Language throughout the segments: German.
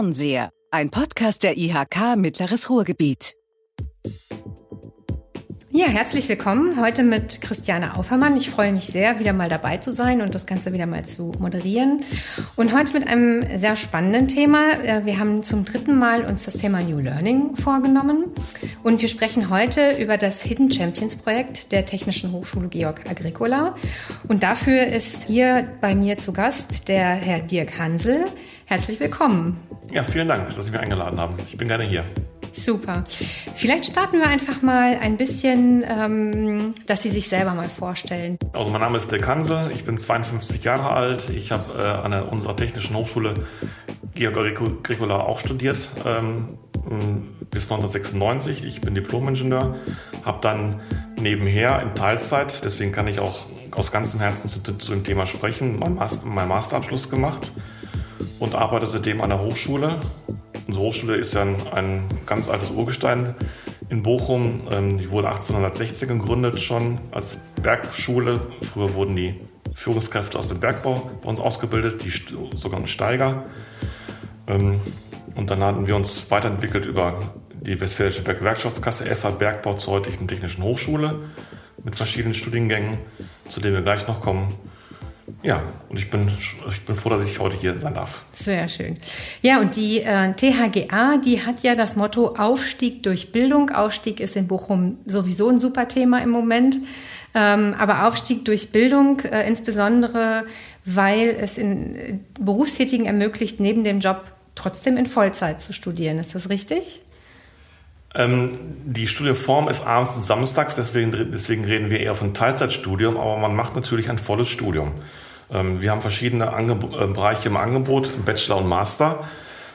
Fernseher, ein Podcast der IHK Mittleres Ruhrgebiet. Ja, herzlich willkommen heute mit Christiane Aufermann. Ich freue mich sehr, wieder mal dabei zu sein und das Ganze wieder mal zu moderieren. Und heute mit einem sehr spannenden Thema. Äh, wir haben zum dritten Mal uns das Thema New Learning vorgenommen und wir sprechen heute über das Hidden Champions Projekt der Technischen Hochschule Georg Agricola. Und dafür ist hier bei mir zu Gast der Herr Dirk Hansel. Herzlich willkommen. Ja, vielen Dank, dass Sie mich eingeladen haben. Ich bin gerne hier. Super. Vielleicht starten wir einfach mal ein bisschen, ähm, dass Sie sich selber mal vorstellen. Also mein Name ist Dirk Hansel, ich bin 52 Jahre alt. Ich habe äh, an der, unserer Technischen Hochschule Georg Agricola auch studiert ähm, bis 1996. Ich bin Diplom-Ingenieur, habe dann nebenher in Teilzeit, deswegen kann ich auch aus ganzem Herzen zu, zu dem Thema sprechen, meinen Master, mein Masterabschluss gemacht und arbeite seitdem an der Hochschule Unsere Hochschule ist ja ein, ein ganz altes Urgestein in Bochum. Ähm, die wurde 1860 gegründet schon als Bergschule. Früher wurden die Führungskräfte aus dem Bergbau bei uns ausgebildet, die sogar Steiger. Ähm, und dann hatten wir uns weiterentwickelt über die Westfälische Berggewerkschaftskasse FH Bergbau zur heutigen Technischen Hochschule mit verschiedenen Studiengängen, zu denen wir gleich noch kommen. Ja, und ich bin, ich bin froh, dass ich heute hier sein darf. Sehr schön. Ja, und die äh, THGA, die hat ja das Motto Aufstieg durch Bildung. Aufstieg ist in Bochum sowieso ein super Thema im Moment. Ähm, aber Aufstieg durch Bildung, äh, insbesondere, weil es in äh, Berufstätigen ermöglicht, neben dem Job trotzdem in Vollzeit zu studieren. Ist das richtig? Ähm, die Studienform ist abends und samstags, deswegen, deswegen reden wir eher von Teilzeitstudium, aber man macht natürlich ein volles Studium. Ähm, wir haben verschiedene Angeb äh, Bereiche im Angebot, Bachelor und Master.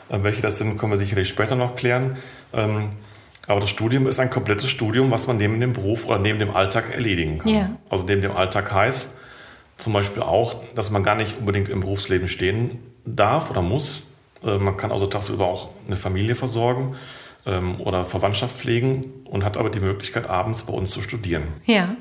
Äh, welche das sind, können wir sicherlich später noch klären. Ähm, aber das Studium ist ein komplettes Studium, was man neben dem Beruf oder neben dem Alltag erledigen kann. Yeah. Also neben dem Alltag heißt zum Beispiel auch, dass man gar nicht unbedingt im Berufsleben stehen darf oder muss. Äh, man kann also tagsüber auch eine Familie versorgen oder Verwandtschaft pflegen und hat aber die Möglichkeit, abends bei uns zu studieren. Ja.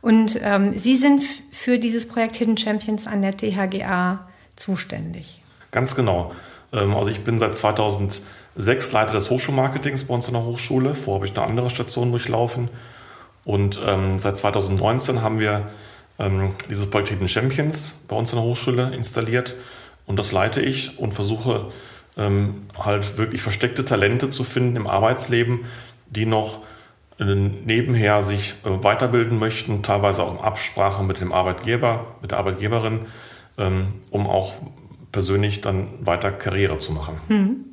Und ähm, Sie sind für dieses Projekt Hidden Champions an der THGA zuständig. Ganz genau. Ähm, also ich bin seit 2006 Leiter des Hochschulmarketings bei uns in der Hochschule. Vorher habe ich eine andere Station durchlaufen. Und ähm, seit 2019 haben wir ähm, dieses Projekt Hidden Champions bei uns in der Hochschule installiert. Und das leite ich und versuche ähm, halt wirklich versteckte Talente zu finden im Arbeitsleben, die noch nebenher sich äh, weiterbilden möchten, teilweise auch in Absprache mit dem Arbeitgeber, mit der Arbeitgeberin, ähm, um auch persönlich dann weiter Karriere zu machen. Hm.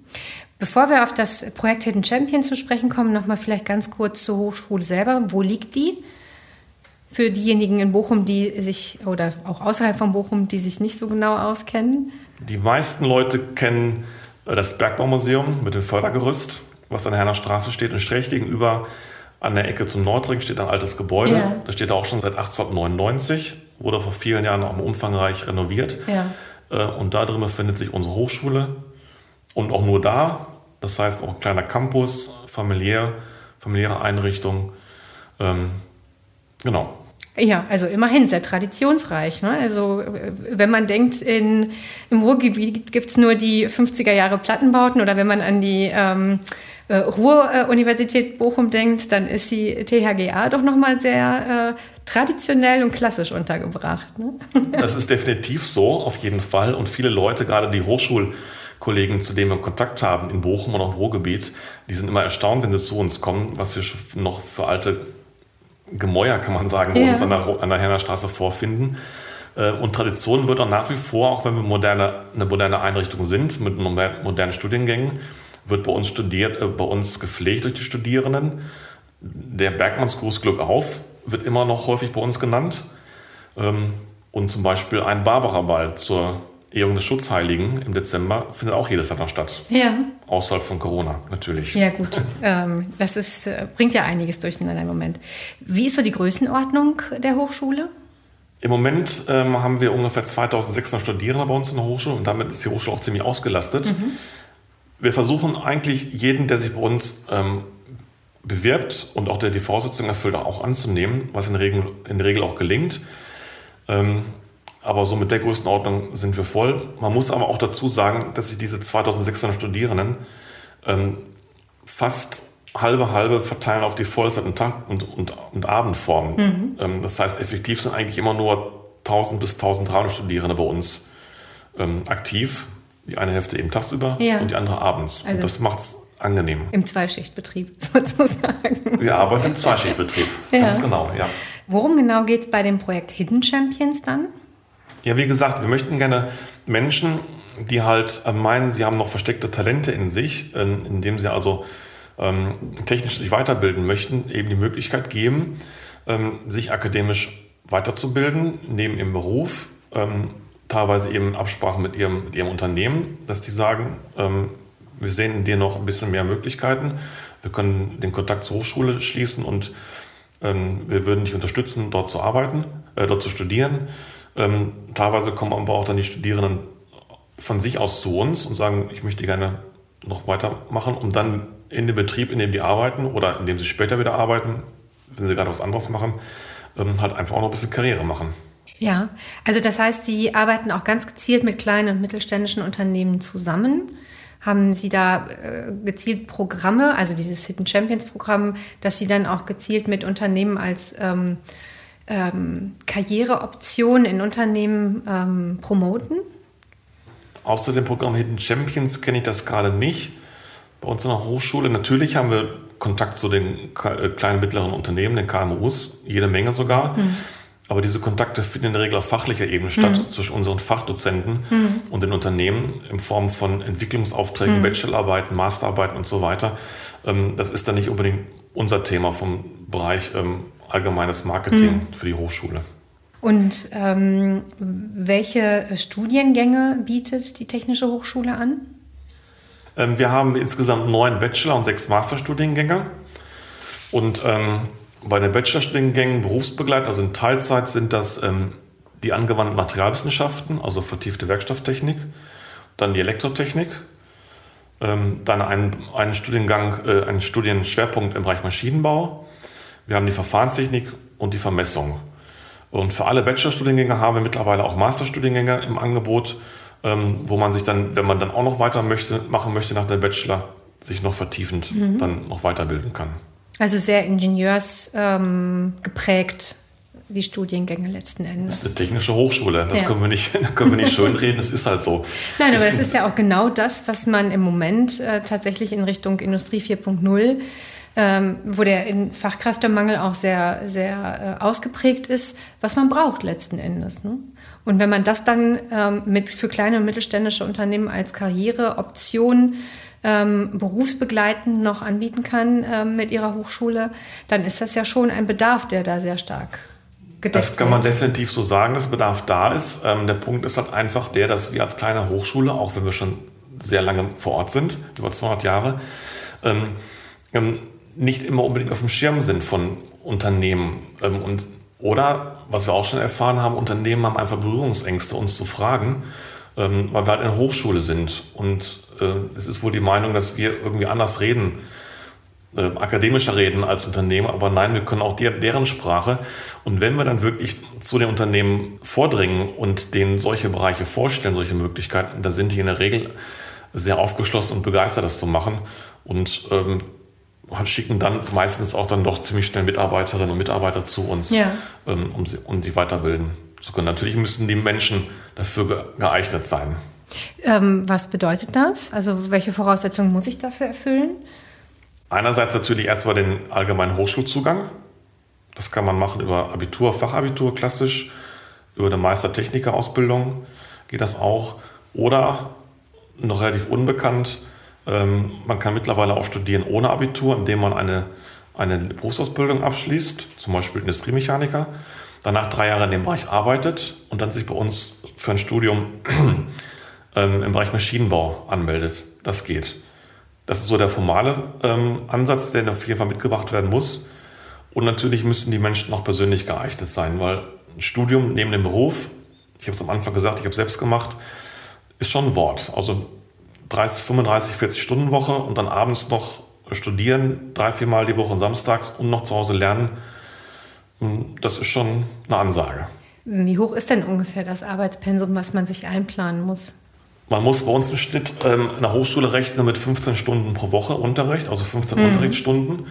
Bevor wir auf das Projekt Hidden Champion zu sprechen kommen, nochmal vielleicht ganz kurz zur Hochschule selber. Wo liegt die? Für diejenigen in Bochum, die sich, oder auch außerhalb von Bochum, die sich nicht so genau auskennen. Die meisten Leute kennen äh, das Bergbaumuseum mit dem Fördergerüst, was an der Herner Straße steht und schräg gegenüber an der Ecke zum Nordring steht ein altes Gebäude. Ja. Das steht auch schon seit 1899, wurde vor vielen Jahren auch umfangreich renoviert. Ja. Äh, und da drin befindet sich unsere Hochschule. Und auch nur da, das heißt auch ein kleiner Campus, familiär, familiäre Einrichtung. Ähm, genau. Ja, also immerhin sehr traditionsreich. Ne? Also äh, wenn man denkt, in, im Ruhrgebiet gibt es nur die 50er Jahre Plattenbauten oder wenn man an die ähm, äh, Ruhr-Universität Bochum denkt, dann ist die THGA doch nochmal sehr äh, traditionell und klassisch untergebracht. Ne? Das ist definitiv so, auf jeden Fall. Und viele Leute, gerade die Hochschulkollegen, zu denen wir Kontakt haben in Bochum und auch im Ruhrgebiet, die sind immer erstaunt, wenn sie zu uns kommen, was wir noch für alte Gemäuer, kann man sagen, ja. uns an der, an der Herner Straße vorfinden. Äh, und Tradition wird auch nach wie vor, auch wenn wir moderne, eine moderne Einrichtung sind, mit modernen Studiengängen, wird bei uns studiert, äh, bei uns gepflegt durch die Studierenden. Der Bergmannsgruß Glück auf wird immer noch häufig bei uns genannt. Ähm, und zum Beispiel ein Barbara-Ball zur Ehrung des Schutzheiligen im Dezember findet auch jedes Jahr noch statt. Ja. Außerhalb von Corona, natürlich. Ja, gut. ähm, das ist, äh, bringt ja einiges durcheinander im Moment. Wie ist so die Größenordnung der Hochschule? Im Moment ähm, haben wir ungefähr 2600 Studierende bei uns in der Hochschule und damit ist die Hochschule auch ziemlich ausgelastet. Mhm. Wir versuchen eigentlich jeden, der sich bei uns ähm, bewirbt und auch der die Voraussetzungen erfüllt, auch anzunehmen, was in der Regel, in der Regel auch gelingt. Ähm, aber so mit der Größenordnung sind wir voll. Man muss aber auch dazu sagen, dass sich diese 2600 Studierenden ähm, fast halbe halbe verteilen auf die Vollzeit- und, Tag- und, und, und Abendformen. Mhm. Ähm, das heißt, effektiv sind eigentlich immer nur 1000 bis 1300 Studierende bei uns ähm, aktiv. Die eine Hälfte eben tagsüber ja. und die andere abends. Also und das macht es angenehm. Im Zweischichtbetrieb sozusagen. Wir arbeiten im Zweischichtbetrieb, ja. ganz genau, ja. Worum genau geht es bei dem Projekt Hidden Champions dann? Ja, wie gesagt, wir möchten gerne Menschen, die halt meinen, sie haben noch versteckte Talente in sich, indem sie also ähm, technisch sich weiterbilden möchten, eben die Möglichkeit geben, ähm, sich akademisch weiterzubilden, neben ihrem Beruf, ähm, teilweise eben in Absprache mit ihrem, mit ihrem Unternehmen, dass die sagen, ähm, wir sehen in dir noch ein bisschen mehr Möglichkeiten, wir können den Kontakt zur Hochschule schließen und ähm, wir würden dich unterstützen, dort zu arbeiten, äh, dort zu studieren. Ähm, teilweise kommen aber auch dann die Studierenden von sich aus zu uns und sagen, ich möchte gerne noch weitermachen, um dann in dem Betrieb, in dem die arbeiten oder in dem sie später wieder arbeiten, wenn sie gerade was anderes machen, ähm, halt einfach auch noch ein bisschen Karriere machen. Ja, also das heißt, Sie arbeiten auch ganz gezielt mit kleinen und mittelständischen Unternehmen zusammen. Haben Sie da äh, gezielt Programme, also dieses Hidden Champions Programm, dass Sie dann auch gezielt mit Unternehmen als ähm, ähm, Karriereoption in Unternehmen ähm, promoten? Außer dem Programm Hidden Champions kenne ich das gerade nicht bei uns in der Hochschule. Natürlich haben wir Kontakt zu den äh, kleinen mittleren Unternehmen, den KMUs, jede Menge sogar. Mhm. Aber diese Kontakte finden in der Regel auf fachlicher Ebene statt, mhm. zwischen unseren Fachdozenten mhm. und den Unternehmen in Form von Entwicklungsaufträgen, mhm. Bachelorarbeiten, Masterarbeiten und so weiter. Ähm, das ist dann nicht unbedingt unser Thema vom Bereich ähm, allgemeines Marketing mhm. für die Hochschule. Und ähm, welche Studiengänge bietet die Technische Hochschule an? Ähm, wir haben insgesamt neun Bachelor- und sechs Masterstudiengänge. Und ähm, bei den Bachelorstudiengängen berufsbegleitet, also in Teilzeit, sind das ähm, die angewandten Materialwissenschaften, also vertiefte Werkstofftechnik, dann die Elektrotechnik, ähm, dann einen, einen Studiengang, äh, einen Studienschwerpunkt im Bereich Maschinenbau. Wir haben die Verfahrenstechnik und die Vermessung. Und für alle Bachelorstudiengänge haben wir mittlerweile auch Masterstudiengänge im Angebot, ähm, wo man sich dann, wenn man dann auch noch weiter möchte, machen möchte nach der Bachelor, sich noch vertiefend mhm. dann noch weiterbilden kann. Also sehr ingenieursgeprägt, ähm, die Studiengänge letzten Endes. Das ist eine technische Hochschule, das ja. können wir nicht, können wir nicht schönreden, es ist halt so. Nein, aber es ist ja auch genau das, was man im Moment äh, tatsächlich in Richtung Industrie 4.0 ähm, wo der Fachkräftemangel auch sehr, sehr äh, ausgeprägt ist, was man braucht letzten Endes. Ne? Und wenn man das dann ähm, mit, für kleine und mittelständische Unternehmen als Karriereoption ähm, berufsbegleitend noch anbieten kann ähm, mit ihrer Hochschule, dann ist das ja schon ein Bedarf, der da sehr stark gedeckt Das kann man definitiv so sagen, dass Bedarf da ist. Ähm, der Punkt ist halt einfach der, dass wir als kleine Hochschule, auch wenn wir schon sehr lange vor Ort sind, über 200 Jahre, ähm, ähm, nicht immer unbedingt auf dem Schirm sind von Unternehmen. Ähm, und, oder, was wir auch schon erfahren haben, Unternehmen haben einfach Berührungsängste, uns zu fragen, ähm, weil wir halt in der Hochschule sind. Und äh, es ist wohl die Meinung, dass wir irgendwie anders reden, äh, akademischer reden als Unternehmen. Aber nein, wir können auch deren Sprache. Und wenn wir dann wirklich zu den Unternehmen vordringen und denen solche Bereiche vorstellen, solche Möglichkeiten, da sind die in der Regel sehr aufgeschlossen und begeistert, das zu machen. Und ähm, schicken dann meistens auch dann doch ziemlich schnell Mitarbeiterinnen und Mitarbeiter zu uns, ja. ähm, um, sie, um die weiterbilden zu können. Natürlich müssen die Menschen dafür geeignet sein. Ähm, was bedeutet das? Also welche Voraussetzungen muss ich dafür erfüllen? Einerseits natürlich erstmal den allgemeinen Hochschulzugang. Das kann man machen über Abitur, Fachabitur klassisch, über eine Meistertechniker-Ausbildung geht das auch. Oder noch relativ unbekannt, ähm, man kann mittlerweile auch studieren ohne Abitur, indem man eine, eine Berufsausbildung abschließt, zum Beispiel Industriemechaniker, danach drei Jahre in dem Bereich arbeitet und dann sich bei uns für ein Studium ähm, im Bereich Maschinenbau anmeldet. Das geht. Das ist so der formale ähm, Ansatz, der auf jeden Fall mitgebracht werden muss. Und natürlich müssen die Menschen auch persönlich geeignet sein, weil ein Studium neben dem Beruf, ich habe es am Anfang gesagt, ich habe es selbst gemacht, ist schon ein Wort. Also 30, 35, 40 Stunden Woche und dann abends noch studieren, drei, vier Mal die Woche samstags und noch zu Hause lernen, hm, das ist schon eine Ansage. Wie hoch ist denn ungefähr das Arbeitspensum, was man sich einplanen muss? Man muss bei uns im Schnitt ähm, in der Hochschule rechnen mit 15 Stunden pro Woche Unterricht, also 15 mhm. Unterrichtsstunden.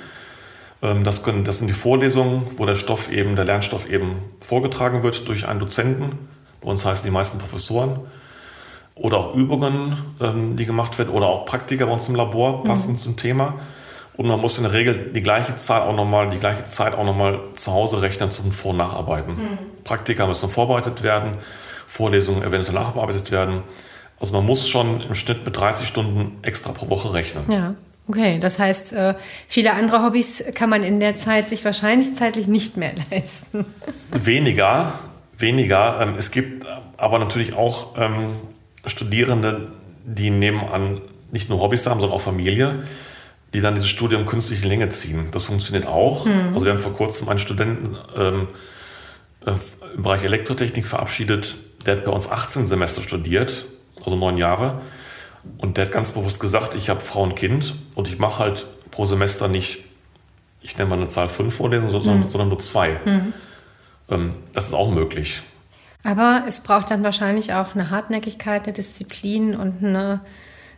Ähm, das, können, das sind die Vorlesungen, wo der Stoff eben, der Lernstoff eben vorgetragen wird durch einen Dozenten. Bei uns heißen die meisten Professoren. Oder auch Übungen, ähm, die gemacht werden, oder auch Praktika bei uns im Labor, mhm. passend mhm. zum Thema. Und man muss in der Regel die gleiche Zeit auch nochmal, die gleiche Zeit auch nochmal zu Hause rechnen zum Vor- und Nacharbeiten. Mhm. Praktika müssen vorbereitet werden, Vorlesungen eventuell nachbearbeitet werden. Also man muss schon im Schnitt mit 30 Stunden extra pro Woche rechnen. Ja. Okay, das heißt, äh, viele andere Hobbys kann man in der Zeit sich wahrscheinlich zeitlich nicht mehr leisten. Weniger, weniger. Ähm, es gibt aber natürlich auch ähm, Studierende, die nebenan nicht nur Hobbys haben, sondern auch Familie, die dann dieses Studium künstlich in Länge ziehen. Das funktioniert auch. Mhm. Also wir haben vor kurzem einen Studenten ähm, äh, im Bereich Elektrotechnik verabschiedet, der hat bei uns 18 Semester studiert, also neun Jahre. Und der hat ganz bewusst gesagt, ich habe Frau und Kind und ich mache halt pro Semester nicht, ich nenne mal eine Zahl fünf Vorlesungen, sondern, mhm. sondern nur zwei. Mhm. Ähm, das ist auch möglich. Aber es braucht dann wahrscheinlich auch eine Hartnäckigkeit, eine Disziplin und eine,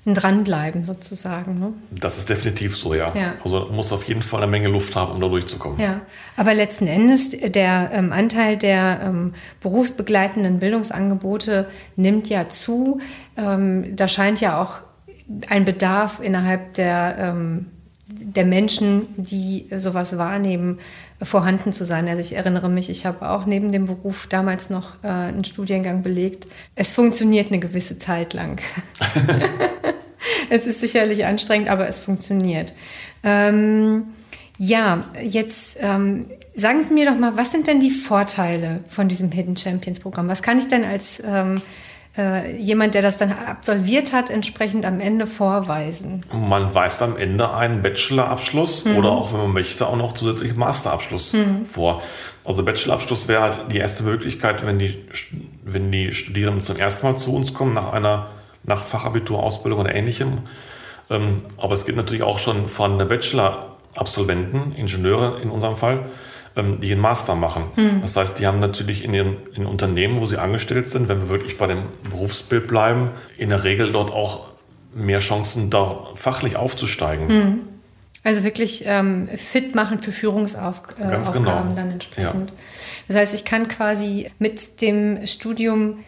ein Dranbleiben sozusagen. Ne? Das ist definitiv so, ja. ja. Also muss auf jeden Fall eine Menge Luft haben, um da durchzukommen. Ja, aber letzten Endes der ähm, Anteil der ähm, berufsbegleitenden Bildungsangebote nimmt ja zu. Ähm, da scheint ja auch ein Bedarf innerhalb der, ähm, der Menschen, die sowas wahrnehmen, vorhanden zu sein. Also ich erinnere mich, ich habe auch neben dem Beruf damals noch äh, einen Studiengang belegt. Es funktioniert eine gewisse Zeit lang. es ist sicherlich anstrengend, aber es funktioniert. Ähm, ja, jetzt ähm, sagen Sie mir doch mal, was sind denn die Vorteile von diesem Hidden Champions Programm? Was kann ich denn als ähm, äh, jemand, der das dann absolviert hat, entsprechend am Ende vorweisen? Man weist am Ende einen Bachelorabschluss mhm. oder auch, wenn man möchte, auch noch zusätzlich Masterabschluss mhm. vor. Also Bachelorabschluss wäre halt die erste Möglichkeit, wenn die, wenn die Studierenden zum ersten Mal zu uns kommen, nach einer nach Fachabitur-Ausbildung oder ähnlichem. Ähm, aber es gibt natürlich auch schon von der Bachelor-Absolventen, Ingenieure in unserem Fall, ähm, die einen Master machen. Mhm. Das heißt, die haben natürlich in ihren in Unternehmen, wo sie angestellt sind, wenn wir wirklich bei dem Berufsbild bleiben, in der Regel dort auch mehr Chancen, da fachlich aufzusteigen. Mhm. Also wirklich ähm, fit machen für Führungsaufgaben äh, genau. dann entsprechend. Ja. Das heißt, ich kann quasi mit dem Studium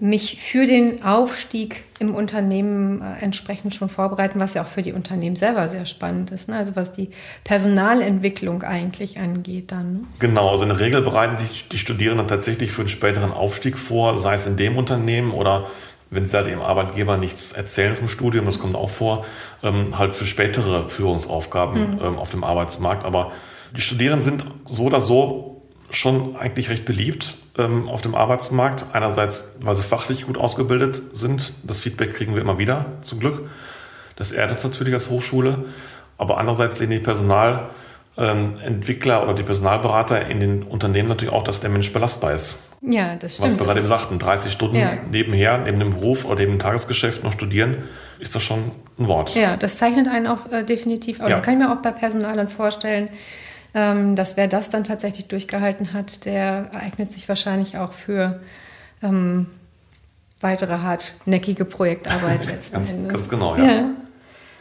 mich für den Aufstieg im Unternehmen äh, entsprechend schon vorbereiten, was ja auch für die Unternehmen selber sehr spannend ist. Ne? Also was die Personalentwicklung eigentlich angeht dann. Ne? Genau, also in der Regel bereiten sich die Studierenden tatsächlich für einen späteren Aufstieg vor, sei es in dem Unternehmen oder wenn sie halt dem Arbeitgeber nichts erzählen vom Studium, das kommt auch vor, ähm, halt für spätere Führungsaufgaben mhm. ähm, auf dem Arbeitsmarkt. Aber die Studierenden sind so oder so schon eigentlich recht beliebt ähm, auf dem Arbeitsmarkt. Einerseits, weil sie fachlich gut ausgebildet sind. Das Feedback kriegen wir immer wieder, zum Glück. Das ehrt uns natürlich als Hochschule. Aber andererseits sehen die Personalentwickler oder die Personalberater in den Unternehmen natürlich auch, dass der Mensch belastbar ist. Ja, das stimmt. Was wir gerade eben sagten, 30 Stunden ja. nebenher, neben dem Beruf oder neben dem Tagesgeschäft noch studieren, ist das schon ein Wort. Ja, das zeichnet einen auch äh, definitiv aus. Ja. Das kann ich mir auch bei Personalern vorstellen ähm, dass wer das dann tatsächlich durchgehalten hat, der eignet sich wahrscheinlich auch für ähm, weitere hartnäckige Projektarbeit letzten ganz, Endes. Ganz genau, ja. ja.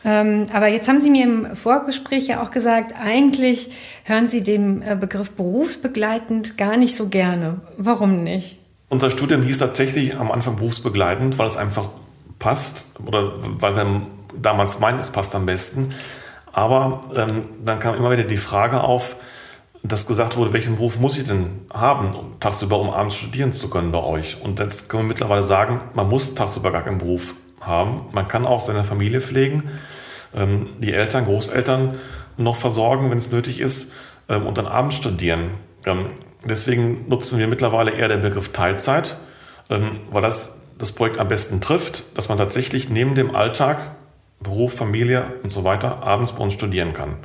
Ähm, aber jetzt haben Sie mir im Vorgespräch ja auch gesagt, eigentlich hören Sie dem äh, Begriff berufsbegleitend gar nicht so gerne. Warum nicht? Unser Studium hieß tatsächlich am Anfang berufsbegleitend, weil es einfach passt oder weil wir damals meinen, es passt am besten. Aber ähm, dann kam immer wieder die Frage auf, dass gesagt wurde, welchen Beruf muss ich denn haben, um tagsüber, um abends studieren zu können bei euch? Und jetzt können wir mittlerweile sagen, man muss tagsüber gar keinen Beruf haben. Man kann auch seine Familie pflegen, ähm, die Eltern, Großeltern noch versorgen, wenn es nötig ist, ähm, und dann abends studieren. Ähm, deswegen nutzen wir mittlerweile eher den Begriff Teilzeit, ähm, weil das das Projekt am besten trifft, dass man tatsächlich neben dem Alltag Beruf, Familie und so weiter abends bei uns studieren kann.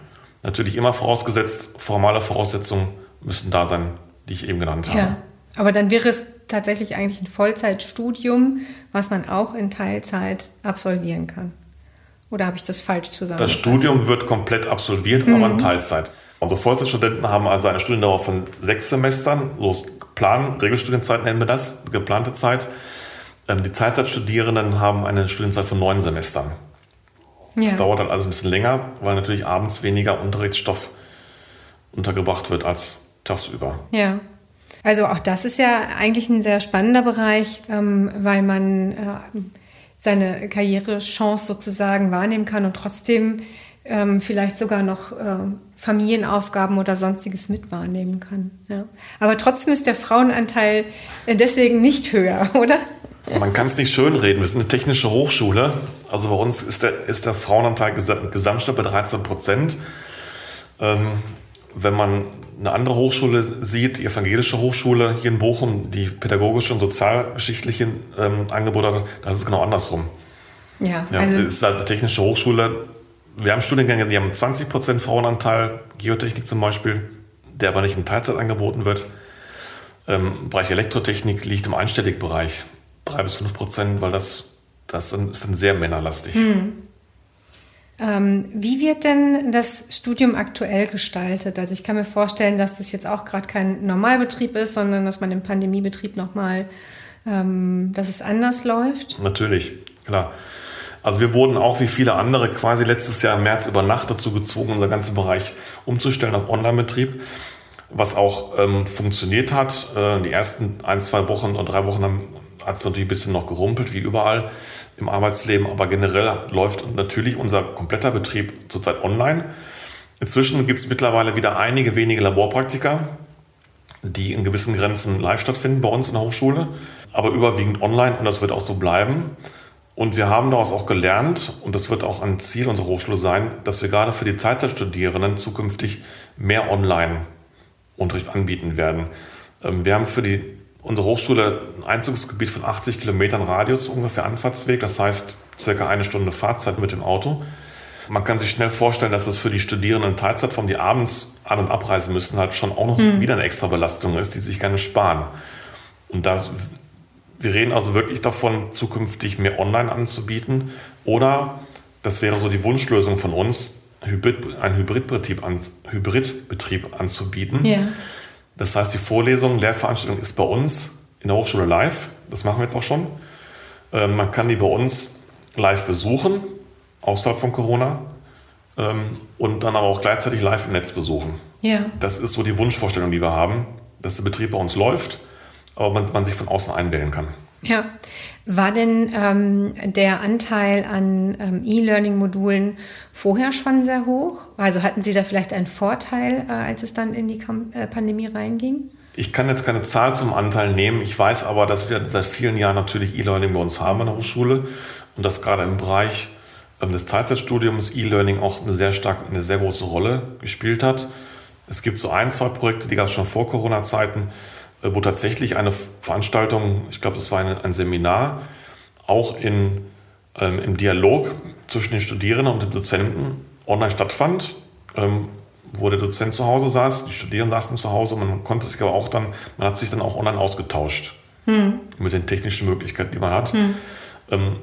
Natürlich immer vorausgesetzt, formale Voraussetzungen müssen da sein, die ich eben genannt habe. Ja, aber dann wäre es tatsächlich eigentlich ein Vollzeitstudium, was man auch in Teilzeit absolvieren kann. Oder habe ich das falsch zusammengefasst? Das Studium wird komplett absolviert, mhm. aber in Teilzeit. Unsere Vollzeitstudenten haben also eine Studiendauer von sechs Semestern, so Plan, Regelstudienzeit nennen wir das, geplante Zeit. Ähm, die Teilzeitstudierenden haben eine Studienzeit von neun Semestern. Ja. Das dauert dann also ein bisschen länger, weil natürlich abends weniger Unterrichtsstoff untergebracht wird als tagsüber. Ja. Also auch das ist ja eigentlich ein sehr spannender Bereich, ähm, weil man äh, seine Karrierechance sozusagen wahrnehmen kann und trotzdem ähm, vielleicht sogar noch äh, Familienaufgaben oder sonstiges mit wahrnehmen kann. Ja. Aber trotzdem ist der Frauenanteil äh, deswegen nicht höher, oder? Man kann es nicht schönreden. Wir sind eine technische Hochschule. Also bei uns ist der, ist der Frauenanteil Gesamtstadt bei 13 Prozent. Ähm, wenn man eine andere Hochschule sieht, die evangelische Hochschule hier in Bochum, die pädagogische und sozialgeschichtliche ähm, Angebote hat, da ist es genau andersrum. Ja, ja also das ist halt eine technische Hochschule. Wir haben Studiengänge, die haben 20 Prozent Frauenanteil, Geotechnik zum Beispiel, der aber nicht in Teilzeit angeboten wird. Ähm, Bereich Elektrotechnik liegt im einstelligen Bereich, drei bis fünf Prozent, weil das, das ist dann sehr männerlastig. Hm. Ähm, wie wird denn das Studium aktuell gestaltet? Also ich kann mir vorstellen, dass das jetzt auch gerade kein Normalbetrieb ist, sondern dass man im Pandemiebetrieb nochmal, ähm, dass es anders läuft. Natürlich, klar. Also wir wurden auch wie viele andere quasi letztes Jahr im März über Nacht dazu gezwungen, unser ganzen Bereich umzustellen auf Online-Betrieb, was auch ähm, funktioniert hat. Äh, die ersten ein, zwei Wochen und drei Wochen hat es natürlich ein bisschen noch gerumpelt, wie überall im Arbeitsleben, aber generell läuft natürlich unser kompletter Betrieb zurzeit online. Inzwischen gibt es mittlerweile wieder einige wenige Laborpraktika, die in gewissen Grenzen live stattfinden bei uns in der Hochschule, aber überwiegend online und das wird auch so bleiben. Und wir haben daraus auch gelernt, und das wird auch ein Ziel unserer Hochschule sein, dass wir gerade für die Teilzeitstudierenden zukünftig mehr Online-Unterricht anbieten werden. Ähm, wir haben für die unsere Hochschule ein Einzugsgebiet von 80 Kilometern Radius ungefähr Anfahrtsweg, das heißt circa eine Stunde Fahrzeit mit dem Auto. Man kann sich schnell vorstellen, dass das für die Studierenden in Teilzeitform, die abends an- und abreisen müssen, halt schon auch noch hm. wieder eine extra Belastung ist, die sich gerne sparen. Und das, wir reden also wirklich davon, zukünftig mehr online anzubieten. Oder, das wäre so die Wunschlösung von uns, Hybrid, einen Hybridbetrieb, an, Hybridbetrieb anzubieten. Ja. Das heißt, die Vorlesung, Lehrveranstaltung ist bei uns in der Hochschule live. Das machen wir jetzt auch schon. Ähm, man kann die bei uns live besuchen, außerhalb von Corona. Ähm, und dann aber auch gleichzeitig live im Netz besuchen. Ja. Das ist so die Wunschvorstellung, die wir haben, dass der Betrieb bei uns läuft, aber man, man sich von außen einwählen kann. Ja. War denn ähm, der Anteil an ähm, E-Learning-Modulen vorher schon sehr hoch? Also hatten Sie da vielleicht einen Vorteil, äh, als es dann in die Kam äh, Pandemie reinging? Ich kann jetzt keine Zahl zum Anteil nehmen. Ich weiß aber, dass wir seit vielen Jahren natürlich E-Learning bei uns haben in der Hochschule und dass gerade im Bereich ähm, des Teilzeitstudiums E-Learning auch eine sehr stark, eine sehr große Rolle gespielt hat. Es gibt so ein, zwei Projekte, die gab es schon vor Corona-Zeiten, wo tatsächlich eine Veranstaltung, ich glaube, das war ein, ein Seminar, auch in, ähm, im Dialog zwischen den Studierenden und dem Dozenten online stattfand, ähm, wo der Dozent zu Hause saß, die Studierenden saßen zu Hause, man konnte sich aber auch dann, man hat sich dann auch online ausgetauscht hm. mit den technischen Möglichkeiten, die man hat. Hm. Ähm,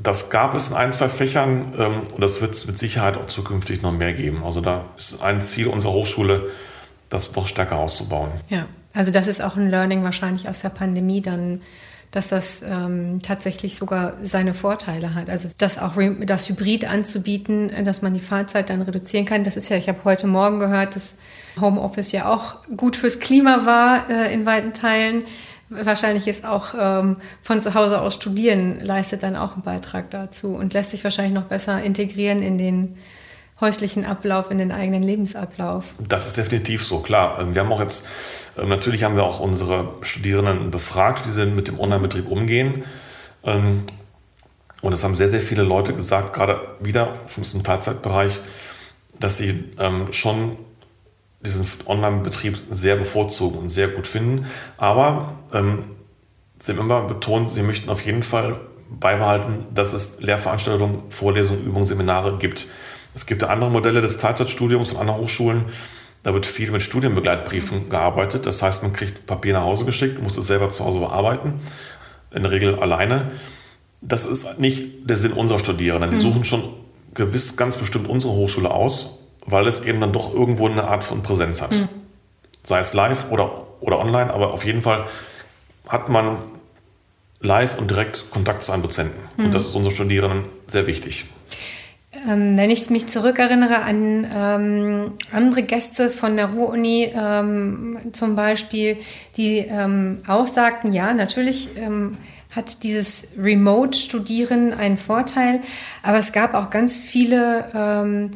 das gab es in ein, zwei Fächern ähm, und das wird es mit Sicherheit auch zukünftig noch mehr geben. Also da ist ein Ziel unserer Hochschule, das noch stärker auszubauen. Ja. Also das ist auch ein Learning wahrscheinlich aus der Pandemie dann, dass das ähm, tatsächlich sogar seine Vorteile hat. Also das auch das Hybrid anzubieten, dass man die Fahrzeit dann reduzieren kann. Das ist ja, ich habe heute Morgen gehört, dass Homeoffice ja auch gut fürs Klima war äh, in weiten Teilen. Wahrscheinlich ist auch ähm, von zu Hause aus studieren leistet dann auch einen Beitrag dazu und lässt sich wahrscheinlich noch besser integrieren in den häuslichen Ablauf, in den eigenen Lebensablauf. Das ist definitiv so, klar. Ähm, wir haben auch jetzt, ähm, natürlich haben wir auch unsere Studierenden befragt, wie sie mit dem Online-Betrieb umgehen. Ähm, und es haben sehr, sehr viele Leute gesagt, gerade wieder vom Teilzeitbereich, dass sie schon diesen Online-Betrieb sehr bevorzugen und sehr gut finden. Aber sie haben immer betont, sie möchten auf jeden Fall beibehalten, dass es Lehrveranstaltungen, Vorlesungen, Übungen, Seminare gibt. Es gibt andere Modelle des Teilzeitstudiums an anderen Hochschulen. Da wird viel mit Studienbegleitbriefen gearbeitet. Das heißt, man kriegt Papier nach Hause geschickt, muss es selber zu Hause bearbeiten. In der Regel alleine. Das ist nicht der Sinn unserer Studierenden. Die mhm. suchen schon gewiss ganz bestimmt unsere Hochschule aus, weil es eben dann doch irgendwo eine Art von Präsenz hat. Mhm. Sei es live oder, oder online, aber auf jeden Fall hat man live und direkt Kontakt zu einem Dozenten. Mhm. Und das ist unseren Studierenden sehr wichtig. Ähm, wenn ich mich zurückerinnere an ähm, andere Gäste von der Ruhr-Uni ähm, zum Beispiel, die ähm, auch sagten, ja, natürlich ähm, hat dieses Remote-Studieren einen Vorteil, aber es gab auch ganz viele ähm,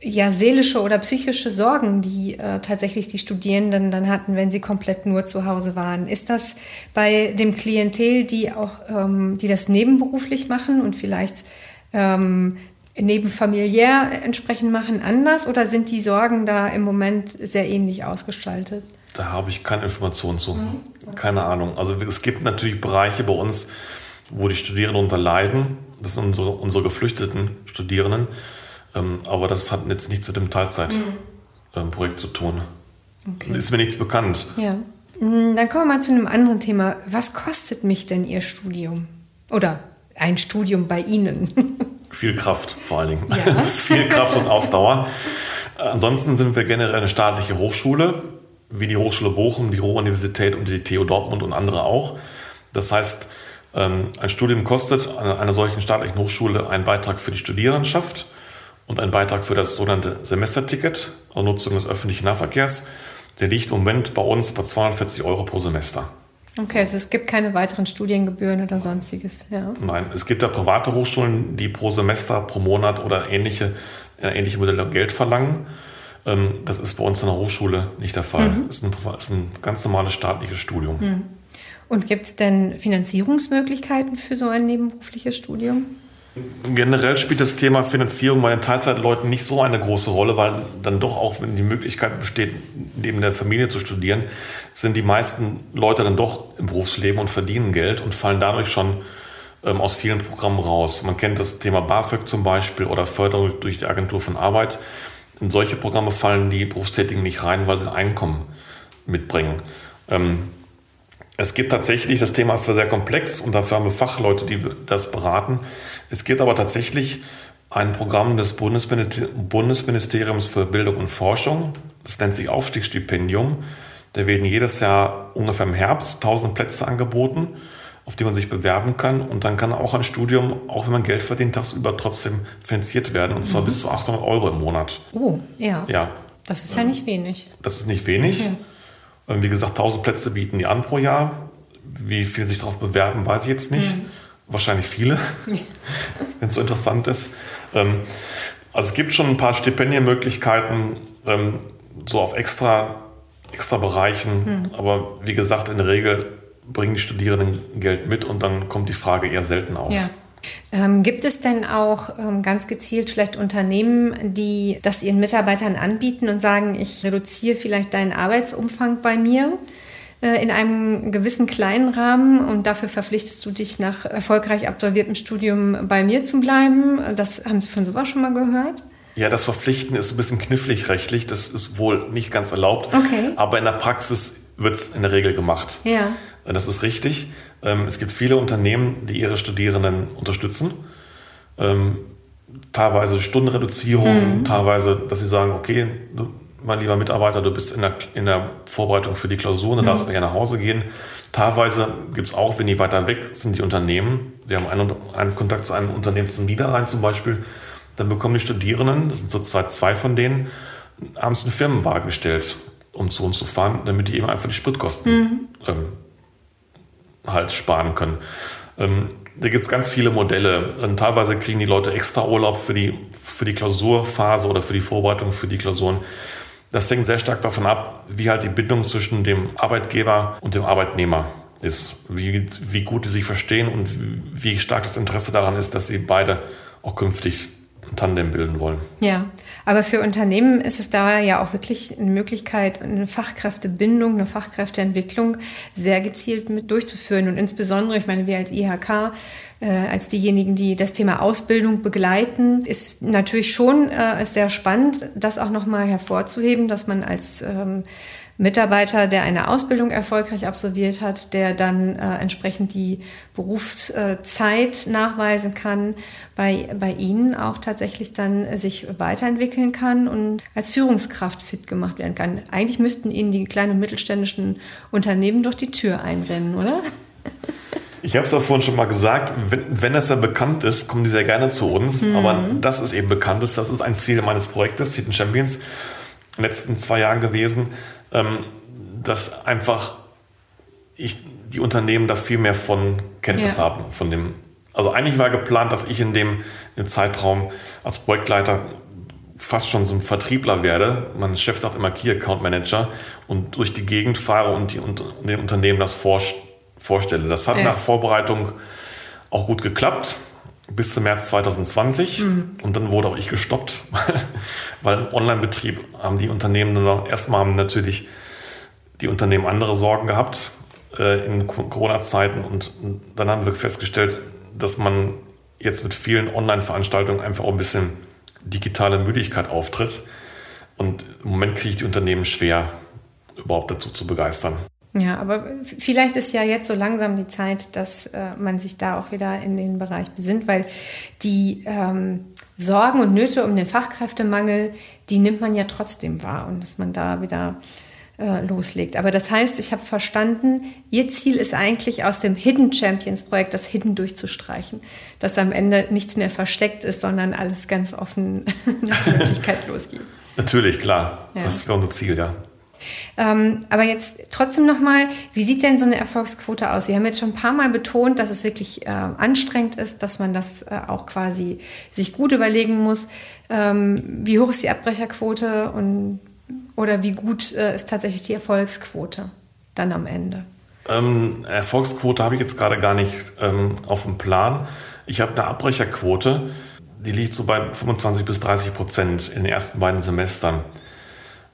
ja, seelische oder psychische Sorgen, die äh, tatsächlich die Studierenden dann hatten, wenn sie komplett nur zu Hause waren. Ist das bei dem Klientel, die auch, ähm, die das nebenberuflich machen und vielleicht ähm, nebenfamiliär entsprechend machen, anders oder sind die Sorgen da im Moment sehr ähnlich ausgestaltet? Da habe ich keine Informationen zu. Mhm. Keine Ahnung. Also es gibt natürlich Bereiche bei uns, wo die Studierenden unterleiden. Das sind unsere, unsere geflüchteten Studierenden. Ähm, aber das hat jetzt nichts mit dem Teilzeitprojekt mhm. ähm, zu tun. Okay. Ist mir nichts bekannt. Ja. Mm, dann kommen wir mal zu einem anderen Thema. Was kostet mich denn Ihr Studium? Oder ein Studium bei Ihnen? Viel Kraft vor allen Dingen. Ja. Viel Kraft und Ausdauer. Ansonsten sind wir generell eine staatliche Hochschule, wie die Hochschule Bochum, die Ruhr-Universität und die TU Dortmund und andere auch. Das heißt, ähm, ein Studium kostet einer solchen staatlichen Hochschule einen Beitrag für die Studierendenschaft und einen Beitrag für das sogenannte Semesterticket, also Nutzung des öffentlichen Nahverkehrs. Der liegt im Moment bei uns bei 240 Euro pro Semester. Okay, also es gibt keine weiteren Studiengebühren oder sonstiges. Ja. Nein, es gibt ja private Hochschulen, die pro Semester, pro Monat oder ähnliche, äh, ähnliche Modelle Geld verlangen. Ähm, das ist bei uns in der Hochschule nicht der Fall. Mhm. Das ist ein, ist ein ganz normales staatliches Studium. Mhm. Und gibt es denn Finanzierungsmöglichkeiten für so ein nebenberufliches Studium? Generell spielt das Thema Finanzierung bei den Teilzeitleuten nicht so eine große Rolle, weil dann doch auch, wenn die Möglichkeit besteht, neben der Familie zu studieren, sind die meisten Leute dann doch im Berufsleben und verdienen Geld und fallen dadurch schon ähm, aus vielen Programmen raus. Man kennt das Thema BAföG zum Beispiel oder Förderung durch die Agentur von Arbeit. In solche Programme fallen die Berufstätigen nicht rein, weil sie ein Einkommen mitbringen. Ähm, es gibt tatsächlich, das Thema ist zwar sehr komplex und dafür haben wir Fachleute, die das beraten. Es gibt aber tatsächlich ein Programm des Bundesministeriums für Bildung und Forschung. Das nennt sich Aufstiegsstipendium. Da werden jedes Jahr ungefähr im Herbst 1000 Plätze angeboten, auf die man sich bewerben kann. Und dann kann auch ein Studium, auch wenn man Geld verdient, tagsüber trotzdem finanziert werden. Und zwar mhm. bis zu 800 Euro im Monat. Oh, ja. Ja. Das ist ja nicht wenig. Das ist nicht wenig. Ja. Wie gesagt, 1000 Plätze bieten die an pro Jahr. Wie viele sich darauf bewerben, weiß ich jetzt nicht. Mhm. Wahrscheinlich viele, wenn es so interessant ist. Ähm, also es gibt schon ein paar Stipendienmöglichkeiten, ähm, so auf extra, extra Bereichen. Mhm. Aber wie gesagt, in der Regel bringen die Studierenden Geld mit und dann kommt die Frage eher selten auf. Ja. Ähm, gibt es denn auch ähm, ganz gezielt vielleicht Unternehmen, die das ihren Mitarbeitern anbieten und sagen, ich reduziere vielleicht deinen Arbeitsumfang bei mir? Äh, in einem gewissen kleinen Rahmen und dafür verpflichtest du dich nach erfolgreich absolviertem Studium bei mir zu bleiben. Das haben Sie von sowas schon mal gehört? Ja, das Verpflichten ist ein bisschen knifflig rechtlich. Das ist wohl nicht ganz erlaubt. Okay. Aber in der Praxis wird es in der Regel gemacht. Ja. Das ist richtig. Ähm, es gibt viele Unternehmen, die ihre Studierenden unterstützen. Ähm, teilweise Stundenreduzierung, mhm. teilweise, dass sie sagen, okay, mein lieber Mitarbeiter, du bist in der, in der Vorbereitung für die Klausuren, dann mhm. darfst du gerne nach Hause gehen. Teilweise gibt es auch, wenn die weiter weg sind, die Unternehmen. Wir haben einen, einen Kontakt zu einem Unternehmen zum Niederrhein zum Beispiel. Dann bekommen die Studierenden, das sind zurzeit zwei von denen, abends einen Firmenwagen gestellt, um zu uns zu fahren, damit die eben einfach die Spritkosten mhm. ähm, halt sparen können. Ähm, da gibt es ganz viele Modelle. Und teilweise kriegen die Leute extra Urlaub für die, für die Klausurphase oder für die Vorbereitung für die Klausuren. Das hängt sehr stark davon ab, wie halt die Bindung zwischen dem Arbeitgeber und dem Arbeitnehmer ist. Wie, wie gut die sich verstehen und wie stark das Interesse daran ist, dass sie beide auch künftig ein Tandem bilden wollen. Ja, aber für Unternehmen ist es da ja auch wirklich eine Möglichkeit, eine Fachkräftebindung, eine Fachkräfteentwicklung sehr gezielt mit durchzuführen. Und insbesondere, ich meine, wir als IHK, äh, als diejenigen, die das Thema Ausbildung begleiten, ist natürlich schon äh, sehr spannend, das auch nochmal hervorzuheben, dass man als ähm, Mitarbeiter, der eine Ausbildung erfolgreich absolviert hat, der dann äh, entsprechend die Berufszeit nachweisen kann, bei, bei Ihnen auch tatsächlich dann sich weiterentwickeln kann und als Führungskraft fit gemacht werden kann. Eigentlich müssten Ihnen die kleinen und mittelständischen Unternehmen durch die Tür einrennen, oder? Ich habe es auch vorhin schon mal gesagt, wenn, wenn das dann bekannt ist, kommen die sehr gerne zu uns. Mhm. Aber das ist eben bekannt ist, das ist ein Ziel meines Projektes, Hidden Champions, in den letzten zwei Jahren gewesen, dass einfach ich die Unternehmen da viel mehr von Kenntnis ja. haben, von dem. Also eigentlich war geplant, dass ich in dem, in dem Zeitraum als Projektleiter fast schon so ein Vertriebler werde. Mein Chef sagt immer Key Account Manager und durch die Gegend fahre und, die, und den Unternehmen das vorstelle vorstelle. Das hat ja. nach Vorbereitung auch gut geklappt bis zum März 2020 mhm. und dann wurde auch ich gestoppt, weil im Online-Betrieb haben die Unternehmen nur erstmal haben natürlich die Unternehmen andere Sorgen gehabt äh, in Corona-Zeiten und dann haben wir festgestellt, dass man jetzt mit vielen Online-Veranstaltungen einfach auch ein bisschen digitale Müdigkeit auftritt und im Moment kriege ich die Unternehmen schwer überhaupt dazu zu begeistern. Ja, aber vielleicht ist ja jetzt so langsam die Zeit, dass äh, man sich da auch wieder in den Bereich besinnt, weil die ähm, Sorgen und Nöte um den Fachkräftemangel, die nimmt man ja trotzdem wahr und dass man da wieder äh, loslegt. Aber das heißt, ich habe verstanden, Ihr Ziel ist eigentlich aus dem Hidden Champions Projekt das Hidden durchzustreichen, dass am Ende nichts mehr versteckt ist, sondern alles ganz offen nach Möglichkeit losgeht. Natürlich, klar. Ja. Das wäre unser Ziel, ja. Ähm, aber jetzt trotzdem nochmal, wie sieht denn so eine Erfolgsquote aus? Sie haben jetzt schon ein paar Mal betont, dass es wirklich äh, anstrengend ist, dass man das äh, auch quasi sich gut überlegen muss. Ähm, wie hoch ist die Abbrecherquote und, oder wie gut äh, ist tatsächlich die Erfolgsquote dann am Ende? Ähm, Erfolgsquote habe ich jetzt gerade gar nicht ähm, auf dem Plan. Ich habe eine Abbrecherquote, die liegt so bei 25 bis 30 Prozent in den ersten beiden Semestern.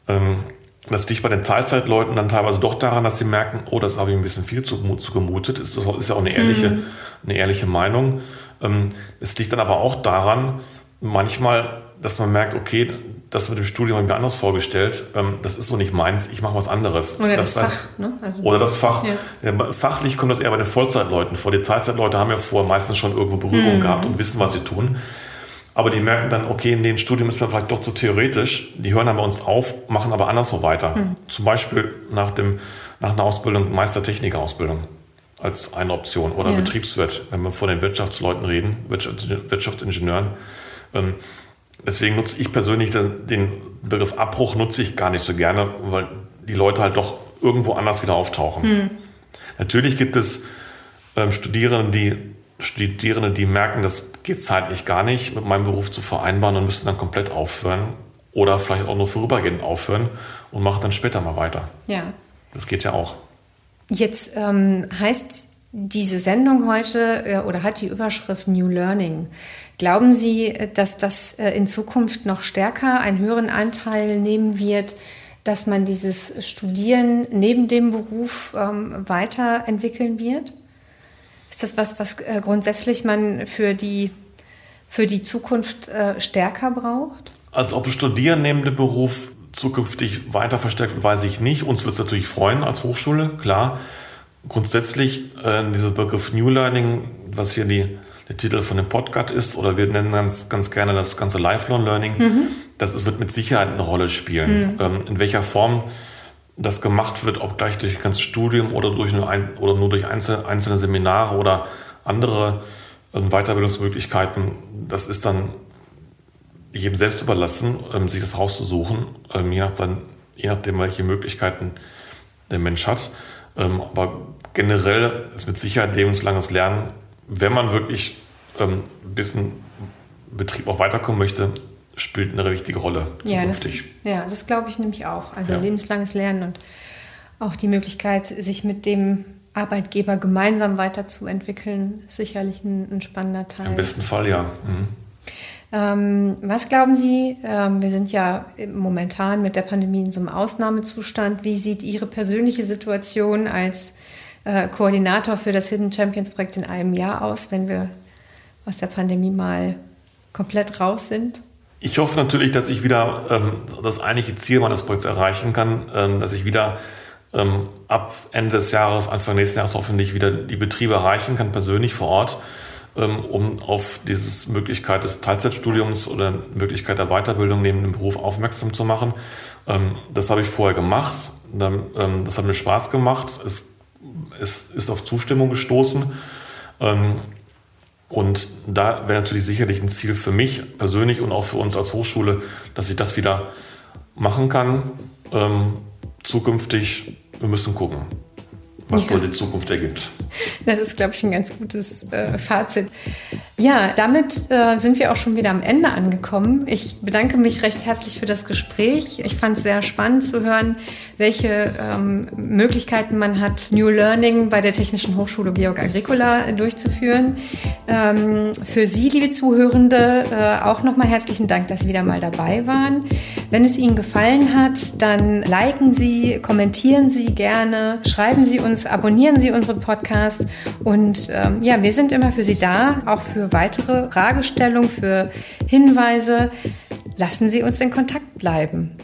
Ähm, das liegt bei den Teilzeitleuten dann teilweise doch daran, dass sie merken, oh, das habe ich ein bisschen viel zu, zu gemutet. Das ist ja auch eine ehrliche, mhm. eine ehrliche Meinung. Ähm, es liegt dann aber auch daran, manchmal, dass man merkt, okay, das mit dem Studium habe ich mir anders vorgestellt, ähm, das ist so nicht meins, ich mache was anderes. Oder das, das Fach. Ne? Also oder das Fach. Ja. Fachlich kommt das eher bei den Vollzeitleuten vor. Die Teilzeitleute haben ja vorher meistens schon irgendwo Berührung mhm. gehabt und wissen, was sie tun. Aber die merken dann, okay, in den Studium ist man vielleicht doch zu theoretisch. Die hören dann bei uns auf, machen aber anderswo weiter. Mhm. Zum Beispiel nach, dem, nach einer Ausbildung, Meistertechniker-Ausbildung als eine Option. Oder ja. Betriebswirt, wenn wir vor den Wirtschaftsleuten reden, Wirtschaftsingenieuren. Ähm, deswegen nutze ich persönlich den Begriff Abbruch nutze ich gar nicht so gerne, weil die Leute halt doch irgendwo anders wieder auftauchen. Mhm. Natürlich gibt es ähm, Studierende, die Studierende, die merken, das geht zeitlich gar nicht mit meinem Beruf zu vereinbaren und müssen dann komplett aufhören oder vielleicht auch nur vorübergehend aufhören und machen dann später mal weiter. Ja. Das geht ja auch. Jetzt ähm, heißt diese Sendung heute äh, oder hat die Überschrift New Learning. Glauben Sie, dass das äh, in Zukunft noch stärker einen höheren Anteil nehmen wird, dass man dieses Studieren neben dem Beruf ähm, weiterentwickeln wird? Ist das was, was äh, grundsätzlich man für die, für die Zukunft äh, stärker braucht? Also ob Studieren neben dem Beruf zukünftig weiter verstärkt wird, weiß ich nicht. Uns wird es natürlich freuen als Hochschule, klar. Grundsätzlich äh, dieser Begriff New Learning, was hier die, der Titel von dem Podcast ist, oder wir nennen ganz, ganz gerne das ganze Lifelong Learning, mhm. das ist, wird mit Sicherheit eine Rolle spielen. Mhm. Ähm, in welcher Form das gemacht wird, ob gleich durch das ganze Studium oder, durch nur, ein, oder nur durch einzelne, Seminare oder andere ähm, Weiterbildungsmöglichkeiten, das ist dann jedem selbst überlassen, ähm, sich das rauszusuchen, ähm, je, nach sein, je nachdem, welche Möglichkeiten der Mensch hat. Aber generell ist mit Sicherheit lebenslanges Lernen, wenn man wirklich ein bisschen Betrieb auch weiterkommen möchte, spielt eine wichtige Rolle. Ja, das, ja, das glaube ich nämlich auch. Also ja. lebenslanges Lernen und auch die Möglichkeit, sich mit dem Arbeitgeber gemeinsam weiterzuentwickeln, ist sicherlich ein, ein spannender Teil. Im besten Fall, ja. Mhm. Ähm, was glauben Sie? Ähm, wir sind ja momentan mit der Pandemie in so einem Ausnahmezustand. Wie sieht Ihre persönliche Situation als äh, Koordinator für das Hidden Champions Projekt in einem Jahr aus, wenn wir aus der Pandemie mal komplett raus sind? Ich hoffe natürlich, dass ich wieder ähm, das eigentliche Ziel meines Projekts erreichen kann, ähm, dass ich wieder ähm, ab Ende des Jahres, Anfang nächsten Jahres hoffentlich wieder die Betriebe erreichen kann, persönlich vor Ort, ähm, um auf diese Möglichkeit des Teilzeitstudiums oder Möglichkeit der Weiterbildung neben dem Beruf aufmerksam zu machen. Ähm, das habe ich vorher gemacht. Ähm, das hat mir Spaß gemacht. Es, es ist auf Zustimmung gestoßen. Und da wäre natürlich sicherlich ein Ziel für mich persönlich und auch für uns als Hochschule, dass ich das wieder machen kann. Ähm, zukünftig, wir müssen gucken, was so die Zukunft ergibt. Das ist, glaube ich, ein ganz gutes äh, Fazit. Ja, damit äh, sind wir auch schon wieder am Ende angekommen. Ich bedanke mich recht herzlich für das Gespräch. Ich fand es sehr spannend zu hören, welche ähm, Möglichkeiten man hat, New Learning bei der Technischen Hochschule Georg Agricola durchzuführen. Ähm, für Sie, liebe Zuhörende, äh, auch nochmal herzlichen Dank, dass Sie wieder mal dabei waren. Wenn es Ihnen gefallen hat, dann liken Sie, kommentieren Sie gerne, schreiben Sie uns, abonnieren Sie unseren Podcast und ähm, ja, wir sind immer für Sie da, auch für weitere Fragestellungen, für Hinweise. Lassen Sie uns in Kontakt bleiben.